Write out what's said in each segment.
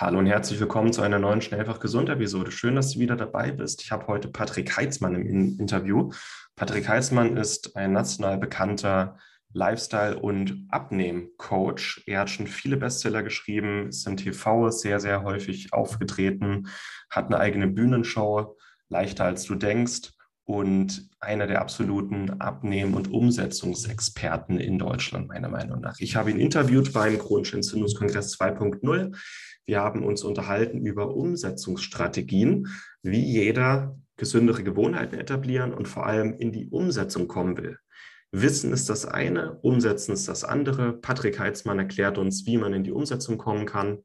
Hallo und herzlich willkommen zu einer neuen Schnellfach Gesund Episode. Schön, dass du wieder dabei bist. Ich habe heute Patrick Heitzmann im Interview. Patrick Heitzmann ist ein national bekannter Lifestyle- und Abnehm-Coach. Er hat schon viele Bestseller geschrieben, ist im TV sehr, sehr häufig aufgetreten, hat eine eigene Bühnenshow, leichter als du denkst und einer der absoluten Abnehmen- und Umsetzungsexperten in Deutschland, meiner Meinung nach. Ich habe ihn interviewt beim Chronischen Entzündungskongress 2.0. Wir haben uns unterhalten über Umsetzungsstrategien, wie jeder gesündere Gewohnheiten etablieren und vor allem in die Umsetzung kommen will. Wissen ist das eine, Umsetzen ist das andere. Patrick Heitzmann erklärt uns, wie man in die Umsetzung kommen kann.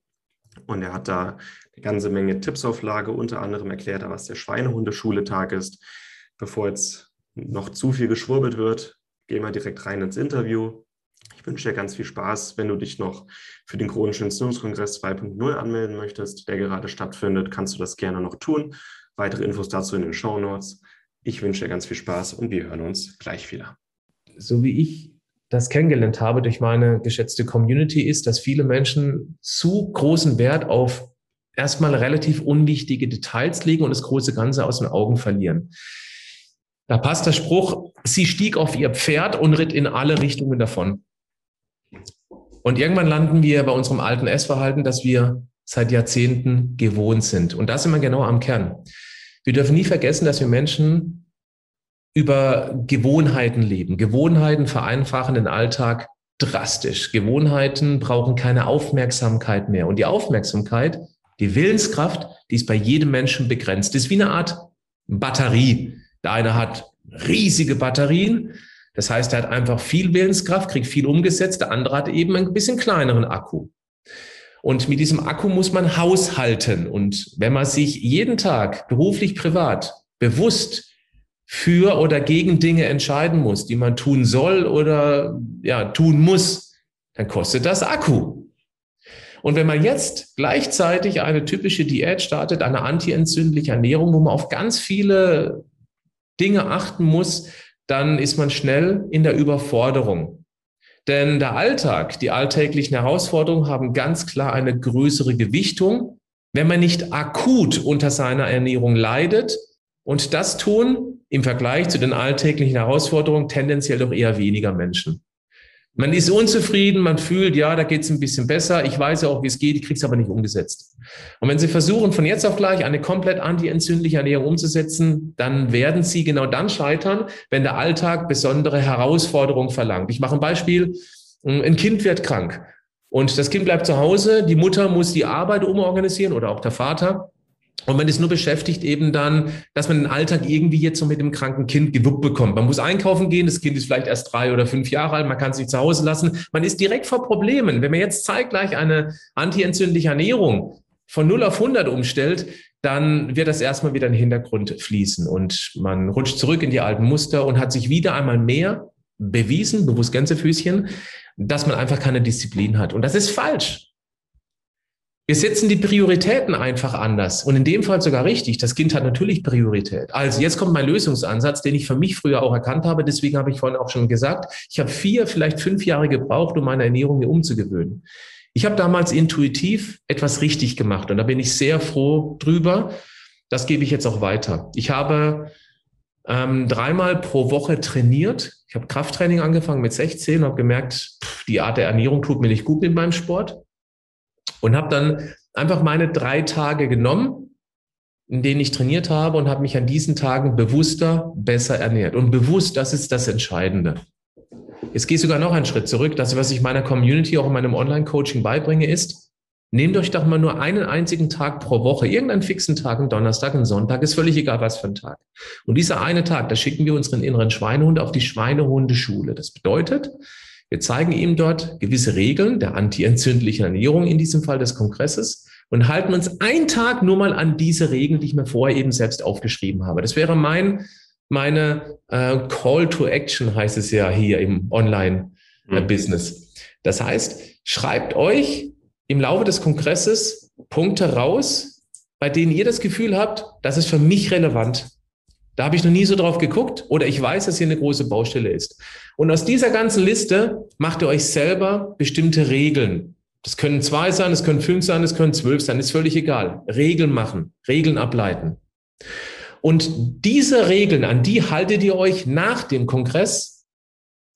Und er hat da eine ganze Menge Tipps auf Lage. Unter anderem erklärt er, was der Schweinehundeschuletag ist bevor jetzt noch zu viel geschwurbelt wird, gehen wir direkt rein ins Interview. Ich wünsche dir ganz viel Spaß. Wenn du dich noch für den chronischen Entzündungskongress 2.0 anmelden möchtest, der gerade stattfindet, kannst du das gerne noch tun. Weitere Infos dazu in den Show Notes. Ich wünsche dir ganz viel Spaß und wir hören uns gleich wieder. So wie ich das kennengelernt habe durch meine geschätzte Community, ist, dass viele Menschen zu großen Wert auf erstmal relativ unwichtige Details legen und das große Ganze aus den Augen verlieren. Da passt der Spruch, sie stieg auf ihr Pferd und ritt in alle Richtungen davon. Und irgendwann landen wir bei unserem alten Essverhalten, das wir seit Jahrzehnten gewohnt sind. Und da sind wir genau am Kern. Wir dürfen nie vergessen, dass wir Menschen über Gewohnheiten leben. Gewohnheiten vereinfachen den Alltag drastisch. Gewohnheiten brauchen keine Aufmerksamkeit mehr. Und die Aufmerksamkeit, die Willenskraft, die ist bei jedem Menschen begrenzt. Das ist wie eine Art Batterie. Der eine hat riesige Batterien. Das heißt, er hat einfach viel Willenskraft, kriegt viel umgesetzt. Der andere hat eben ein bisschen kleineren Akku. Und mit diesem Akku muss man haushalten. Und wenn man sich jeden Tag beruflich, privat bewusst für oder gegen Dinge entscheiden muss, die man tun soll oder ja, tun muss, dann kostet das Akku. Und wenn man jetzt gleichzeitig eine typische Diät startet, eine antientzündliche Ernährung, wo man auf ganz viele Dinge achten muss, dann ist man schnell in der Überforderung. Denn der Alltag, die alltäglichen Herausforderungen haben ganz klar eine größere Gewichtung, wenn man nicht akut unter seiner Ernährung leidet. Und das tun im Vergleich zu den alltäglichen Herausforderungen tendenziell doch eher weniger Menschen. Man ist unzufrieden, man fühlt, ja, da geht es ein bisschen besser. Ich weiß ja auch, wie es geht, ich kriege es aber nicht umgesetzt. Und wenn Sie versuchen, von jetzt auf gleich eine komplett antientzündliche Ernährung umzusetzen, dann werden Sie genau dann scheitern, wenn der Alltag besondere Herausforderungen verlangt. Ich mache ein Beispiel. Ein Kind wird krank und das Kind bleibt zu Hause. Die Mutter muss die Arbeit umorganisieren oder auch der Vater. Und man ist nur beschäftigt eben dann, dass man den Alltag irgendwie jetzt so mit dem kranken Kind gewuppt bekommt. Man muss einkaufen gehen, das Kind ist vielleicht erst drei oder fünf Jahre alt, man kann es nicht zu Hause lassen. Man ist direkt vor Problemen. Wenn man jetzt zeitgleich eine antientzündliche Ernährung von 0 auf 100 umstellt, dann wird das erstmal wieder in den Hintergrund fließen und man rutscht zurück in die alten Muster und hat sich wieder einmal mehr bewiesen, bewusst Gänsefüßchen, dass man einfach keine Disziplin hat. Und das ist falsch. Wir setzen die Prioritäten einfach anders und in dem Fall sogar richtig. Das Kind hat natürlich Priorität. Also jetzt kommt mein Lösungsansatz, den ich für mich früher auch erkannt habe. Deswegen habe ich vorhin auch schon gesagt, ich habe vier, vielleicht fünf Jahre gebraucht, um meine Ernährung mir umzugewöhnen. Ich habe damals intuitiv etwas richtig gemacht und da bin ich sehr froh drüber. Das gebe ich jetzt auch weiter. Ich habe ähm, dreimal pro Woche trainiert. Ich habe Krafttraining angefangen mit 16 und habe gemerkt, pff, die Art der Ernährung tut mir nicht gut mit meinem Sport und habe dann einfach meine drei Tage genommen, in denen ich trainiert habe und habe mich an diesen Tagen bewusster, besser ernährt. Und bewusst, das ist das Entscheidende. Jetzt gehe ich sogar noch einen Schritt zurück. Das, was ich meiner Community auch in meinem Online-Coaching beibringe, ist, nehmt euch doch mal nur einen einzigen Tag pro Woche, irgendeinen fixen Tag, einen Donnerstag, einen Sonntag, ist völlig egal, was für ein Tag. Und dieser eine Tag, da schicken wir unseren inneren Schweinehund auf die Schweinehundeschule. Das bedeutet, wir zeigen ihm dort gewisse Regeln der antientzündlichen Ernährung, in diesem Fall des Kongresses, und halten uns einen Tag nur mal an diese Regeln, die ich mir vorher eben selbst aufgeschrieben habe. Das wäre mein, meine äh, Call to Action, heißt es ja hier im Online-Business. Mhm. Das heißt, schreibt euch im Laufe des Kongresses Punkte raus, bei denen ihr das Gefühl habt, das ist für mich relevant. Da habe ich noch nie so drauf geguckt oder ich weiß, dass hier eine große Baustelle ist. Und aus dieser ganzen Liste macht ihr euch selber bestimmte Regeln. Das können zwei sein, es können fünf sein, es können zwölf sein, ist völlig egal. Regeln machen, Regeln ableiten. Und diese Regeln, an die haltet ihr euch nach dem Kongress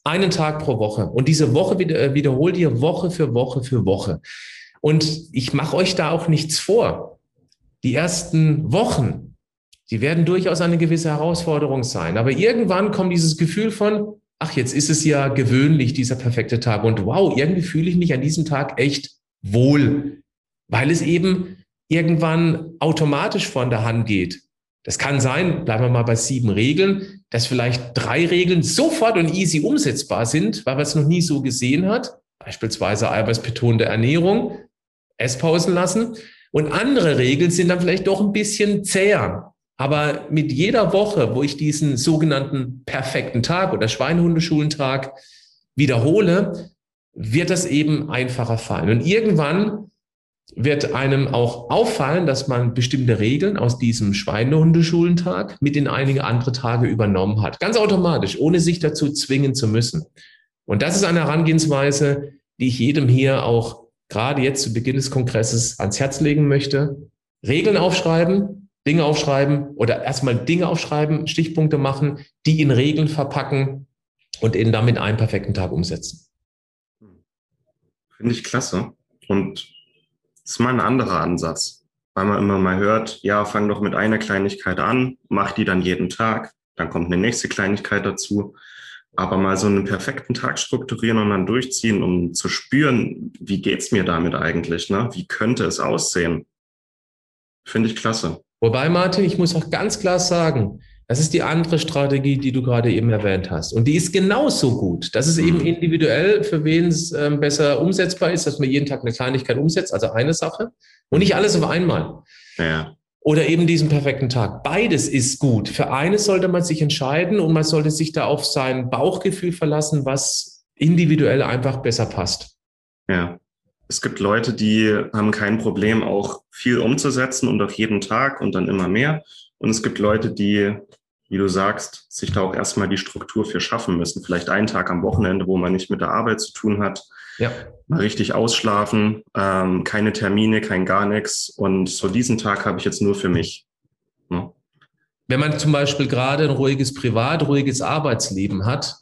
einen Tag pro Woche. Und diese Woche äh, wiederholt ihr Woche für Woche für Woche. Und ich mache euch da auch nichts vor. Die ersten Wochen, die werden durchaus eine gewisse Herausforderung sein. Aber irgendwann kommt dieses Gefühl von, ach, jetzt ist es ja gewöhnlich, dieser perfekte Tag. Und wow, irgendwie fühle ich mich an diesem Tag echt wohl, weil es eben irgendwann automatisch von der Hand geht. Das kann sein, bleiben wir mal bei sieben Regeln, dass vielleicht drei Regeln sofort und easy umsetzbar sind, weil man es noch nie so gesehen hat. Beispielsweise eiweißbetonte Ernährung, Esspausen lassen. Und andere Regeln sind dann vielleicht doch ein bisschen zäher. Aber mit jeder Woche, wo ich diesen sogenannten perfekten Tag oder Schweinehundeschulentag wiederhole, wird das eben einfacher fallen. Und irgendwann wird einem auch auffallen, dass man bestimmte Regeln aus diesem Schweinehundeschulentag mit in einige andere Tage übernommen hat. Ganz automatisch, ohne sich dazu zwingen zu müssen. Und das ist eine Herangehensweise, die ich jedem hier auch gerade jetzt zu Beginn des Kongresses ans Herz legen möchte. Regeln aufschreiben, Dinge aufschreiben oder erstmal Dinge aufschreiben, Stichpunkte machen, die in Regeln verpacken und in damit einen perfekten Tag umsetzen. Finde ich klasse. Und das ist mal ein anderer Ansatz, weil man immer mal hört, ja, fang doch mit einer Kleinigkeit an, mach die dann jeden Tag, dann kommt eine nächste Kleinigkeit dazu. Aber mal so einen perfekten Tag strukturieren und dann durchziehen, um zu spüren, wie geht's mir damit eigentlich, ne? Wie könnte es aussehen? Finde ich klasse. Wobei, Martin, ich muss auch ganz klar sagen, das ist die andere Strategie, die du gerade eben erwähnt hast. Und die ist genauso gut. Das ist eben mhm. individuell, für wen es ähm, besser umsetzbar ist, dass man jeden Tag eine Kleinigkeit umsetzt, also eine Sache. Und nicht alles auf einmal. Ja. Oder eben diesen perfekten Tag. Beides ist gut. Für eines sollte man sich entscheiden und man sollte sich da auf sein Bauchgefühl verlassen, was individuell einfach besser passt. Ja es gibt Leute, die haben kein Problem, auch viel umzusetzen und auch jeden Tag und dann immer mehr. Und es gibt Leute, die, wie du sagst, sich da auch erstmal die Struktur für schaffen müssen. Vielleicht einen Tag am Wochenende, wo man nicht mit der Arbeit zu tun hat. Ja. Mal richtig ausschlafen, ähm, keine Termine, kein gar nichts. Und so diesen Tag habe ich jetzt nur für mich. Ja. Wenn man zum Beispiel gerade ein ruhiges Privat, ruhiges Arbeitsleben hat,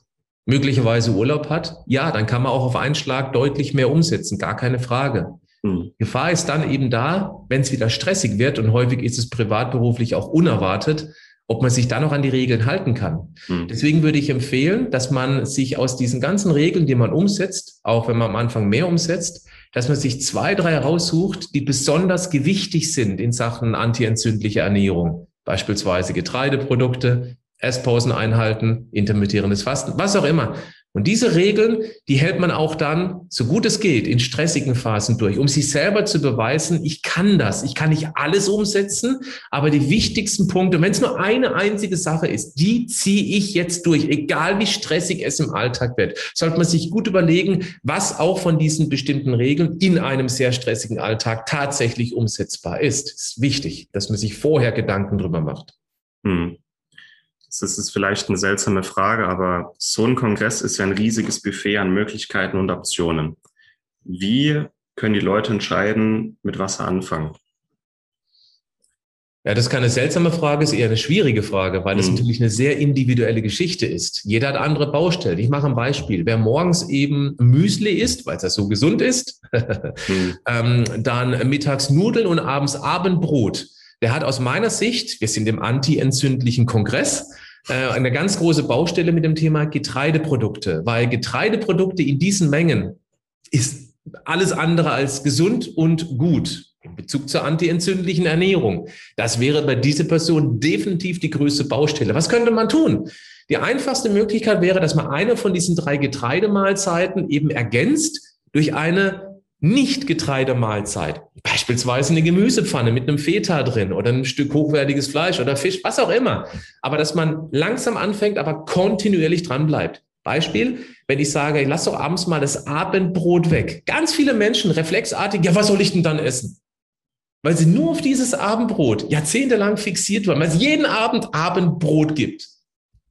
möglicherweise Urlaub hat, ja, dann kann man auch auf einen Schlag deutlich mehr umsetzen, gar keine Frage. Mhm. Gefahr ist dann eben da, wenn es wieder stressig wird und häufig ist es privatberuflich auch unerwartet, ob man sich da noch an die Regeln halten kann. Mhm. Deswegen würde ich empfehlen, dass man sich aus diesen ganzen Regeln, die man umsetzt, auch wenn man am Anfang mehr umsetzt, dass man sich zwei, drei raussucht, die besonders gewichtig sind in Sachen antientzündliche Ernährung. Beispielsweise Getreideprodukte, Esspausen einhalten, intermittierendes Fasten, was auch immer. Und diese Regeln, die hält man auch dann, so gut es geht, in stressigen Phasen durch, um sich selber zu beweisen, ich kann das, ich kann nicht alles umsetzen, aber die wichtigsten Punkte, wenn es nur eine einzige Sache ist, die ziehe ich jetzt durch, egal wie stressig es im Alltag wird, sollte man sich gut überlegen, was auch von diesen bestimmten Regeln in einem sehr stressigen Alltag tatsächlich umsetzbar ist. Es ist wichtig, dass man sich vorher Gedanken drüber macht. Hm. Das ist vielleicht eine seltsame Frage, aber so ein Kongress ist ja ein riesiges Buffet an Möglichkeiten und Optionen. Wie können die Leute entscheiden, mit was sie anfangen? Ja, das ist keine seltsame Frage, ist eher eine schwierige Frage, weil das mhm. natürlich eine sehr individuelle Geschichte ist. Jeder hat andere Baustellen. Ich mache ein Beispiel. Wer morgens eben Müsli isst, weil es ja so gesund ist, mhm. ähm, dann mittags Nudeln und abends Abendbrot, der hat aus meiner Sicht, wir sind im anti-entzündlichen Kongress, eine ganz große Baustelle mit dem Thema Getreideprodukte, weil Getreideprodukte in diesen Mengen ist alles andere als gesund und gut in Bezug zur antientzündlichen Ernährung. Das wäre bei dieser Person definitiv die größte Baustelle. Was könnte man tun? Die einfachste Möglichkeit wäre, dass man eine von diesen drei Getreidemahlzeiten eben ergänzt durch eine nicht-Getreidemahlzeit, beispielsweise eine Gemüsepfanne mit einem Feta drin oder ein Stück hochwertiges Fleisch oder Fisch, was auch immer. Aber dass man langsam anfängt, aber kontinuierlich dran bleibt. Beispiel, wenn ich sage, ich lass doch abends mal das Abendbrot weg. Ganz viele Menschen reflexartig, ja, was soll ich denn dann essen? Weil sie nur auf dieses Abendbrot jahrzehntelang fixiert waren, weil es jeden Abend Abendbrot gibt.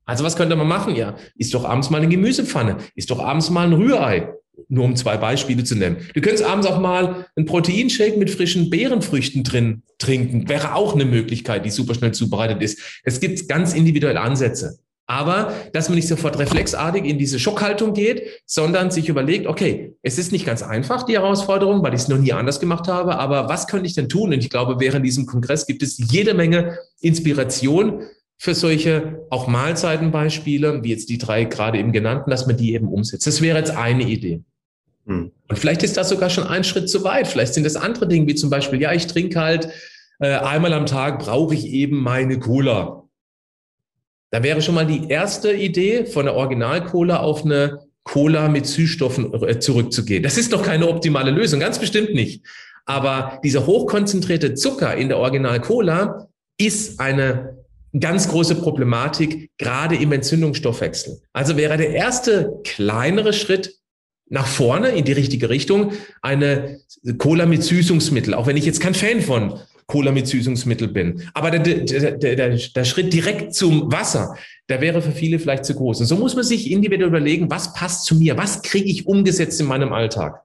Also was könnte man machen? Ja, ist doch abends mal eine Gemüsepfanne, ist doch abends mal ein Rührei. Nur um zwei Beispiele zu nennen. Du könntest abends auch mal einen Proteinshake mit frischen Beerenfrüchten drin trinken. Wäre auch eine Möglichkeit, die super schnell zubereitet ist. Es gibt ganz individuelle Ansätze. Aber, dass man nicht sofort reflexartig in diese Schockhaltung geht, sondern sich überlegt, okay, es ist nicht ganz einfach, die Herausforderung, weil ich es noch nie anders gemacht habe, aber was könnte ich denn tun? Und ich glaube, während diesem Kongress gibt es jede Menge Inspiration für solche auch Mahlzeitenbeispiele, wie jetzt die drei gerade eben genannten, dass man die eben umsetzt. Das wäre jetzt eine Idee. Hm. Und vielleicht ist das sogar schon ein Schritt zu weit. Vielleicht sind das andere Dinge, wie zum Beispiel, ja, ich trinke halt äh, einmal am Tag, brauche ich eben meine Cola. Da wäre schon mal die erste Idee von der Original-Cola auf eine Cola mit Süßstoffen äh, zurückzugehen. Das ist doch keine optimale Lösung, ganz bestimmt nicht. Aber dieser hochkonzentrierte Zucker in der Original-Cola ist eine ganz große Problematik, gerade im Entzündungsstoffwechsel. Also wäre der erste kleinere Schritt nach vorne in die richtige Richtung eine Cola mit Süßungsmittel, auch wenn ich jetzt kein Fan von Cola mit Süßungsmittel bin. Aber der, der, der, der Schritt direkt zum Wasser, der wäre für viele vielleicht zu groß. Und so muss man sich individuell überlegen, was passt zu mir, was kriege ich umgesetzt in meinem Alltag.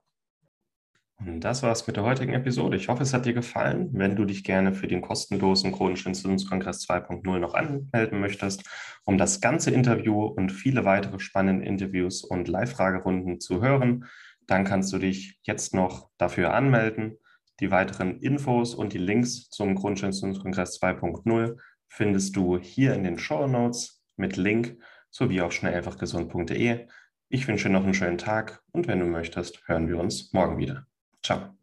Und das war's mit der heutigen Episode. Ich hoffe, es hat dir gefallen. Wenn du dich gerne für den kostenlosen Chronischen Entzündungskongress 2.0 noch anmelden möchtest, um das ganze Interview und viele weitere spannende Interviews und Live-Fragerunden zu hören, dann kannst du dich jetzt noch dafür anmelden. Die weiteren Infos und die Links zum Grundsteinsundskongress 2.0 findest du hier in den Show Notes mit Link sowie auf schnelleinfachgesund.de. Ich wünsche dir noch einen schönen Tag und wenn du möchtest, hören wir uns morgen wieder. Ciao.